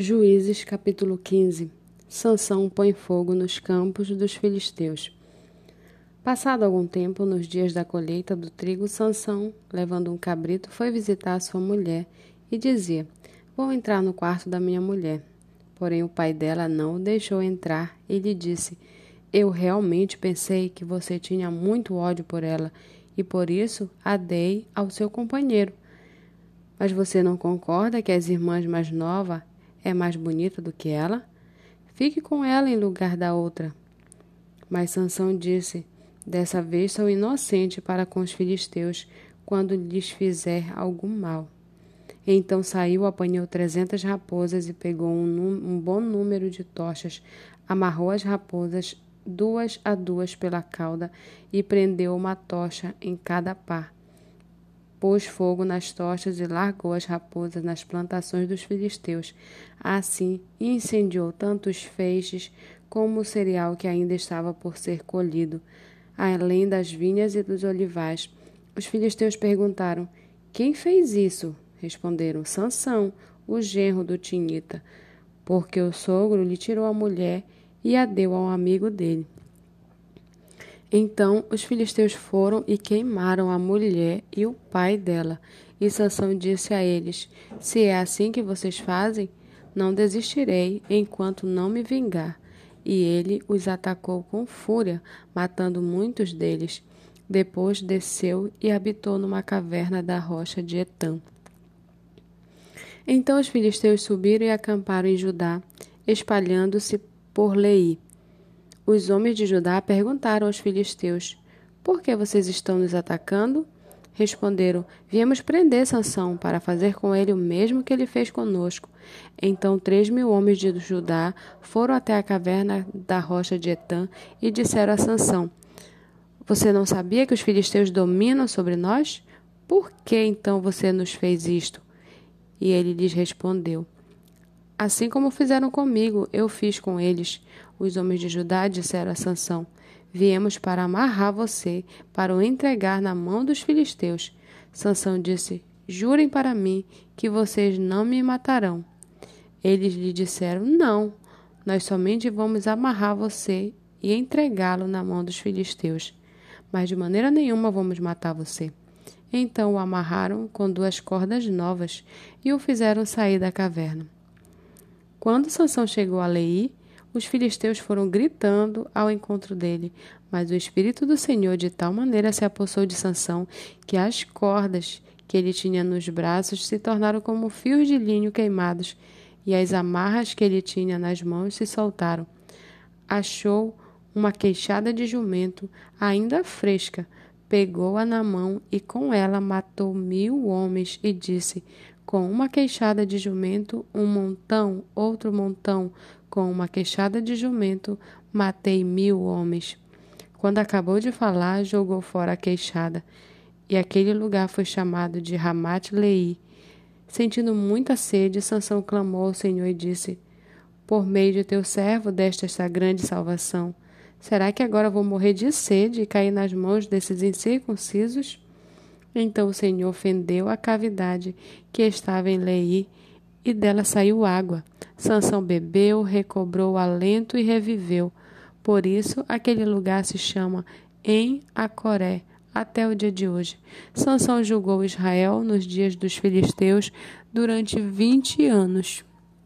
Juízes capítulo 15 Sansão põe fogo nos campos dos filisteus. Passado algum tempo, nos dias da colheita do trigo, Sansão, levando um cabrito, foi visitar sua mulher e dizia: Vou entrar no quarto da minha mulher. Porém, o pai dela não o deixou entrar e lhe disse: Eu realmente pensei que você tinha muito ódio por ela e por isso a dei ao seu companheiro. Mas você não concorda que as irmãs mais novas é mais bonita do que ela? Fique com ela em lugar da outra. Mas Sansão disse: Dessa vez sou inocente para com os filisteus, quando lhes fizer algum mal. Então saiu, apanhou trezentas raposas e pegou um, um, bom número de tochas, amarrou as raposas duas a duas pela cauda e prendeu uma tocha em cada par pôs fogo nas tochas e largou as raposas nas plantações dos filisteus. Assim incendiou tanto os feixes como o cereal que ainda estava por ser colhido, além das vinhas e dos olivais. Os filisteus perguntaram: Quem fez isso? Responderam: Sansão, o genro do Tinita, porque o sogro lhe tirou a mulher e a deu ao amigo dele. Então os filisteus foram e queimaram a mulher e o pai dela. E Sansão disse a eles: Se é assim que vocês fazem, não desistirei enquanto não me vingar. E ele os atacou com fúria, matando muitos deles. Depois desceu e habitou numa caverna da rocha de Etã. Então os filisteus subiram e acamparam em Judá, espalhando-se por Lei. Os homens de Judá perguntaram aos filisteus: Por que vocês estão nos atacando? Responderam: Viemos prender Sansão para fazer com ele o mesmo que ele fez conosco. Então três mil homens de Judá foram até a caverna da rocha de Etã e disseram a Sansão: Você não sabia que os filisteus dominam sobre nós? Por que então você nos fez isto? E ele lhes respondeu: Assim como fizeram comigo, eu fiz com eles. Os homens de Judá disseram a Sansão: Viemos para amarrar você, para o entregar na mão dos filisteus. Sansão disse: Jurem para mim que vocês não me matarão. Eles lhe disseram: Não, nós somente vamos amarrar você e entregá-lo na mão dos filisteus. Mas de maneira nenhuma vamos matar você. Então o amarraram com duas cordas novas e o fizeram sair da caverna. Quando Sansão chegou a Leí, os filisteus foram gritando ao encontro dele, mas o espírito do Senhor de tal maneira se apossou de Sansão que as cordas que ele tinha nos braços se tornaram como fios de linho queimados, e as amarras que ele tinha nas mãos se soltaram. Achou uma queixada de jumento ainda fresca, pegou-a na mão e com ela matou mil homens e disse: com uma queixada de jumento, um montão, outro montão, com uma queixada de jumento, matei mil homens. Quando acabou de falar, jogou fora a queixada, e aquele lugar foi chamado de Ramat Lei. Sentindo muita sede, Sansão clamou ao Senhor e disse: Por meio de teu servo desta esta grande salvação. Será que agora vou morrer de sede e cair nas mãos desses incircuncisos? Então o Senhor fendeu a cavidade que estava em Lei e dela saiu água. Sansão bebeu, recobrou o alento e reviveu. Por isso aquele lugar se chama em Acoré até o dia de hoje. Sansão julgou Israel nos dias dos filisteus durante vinte anos.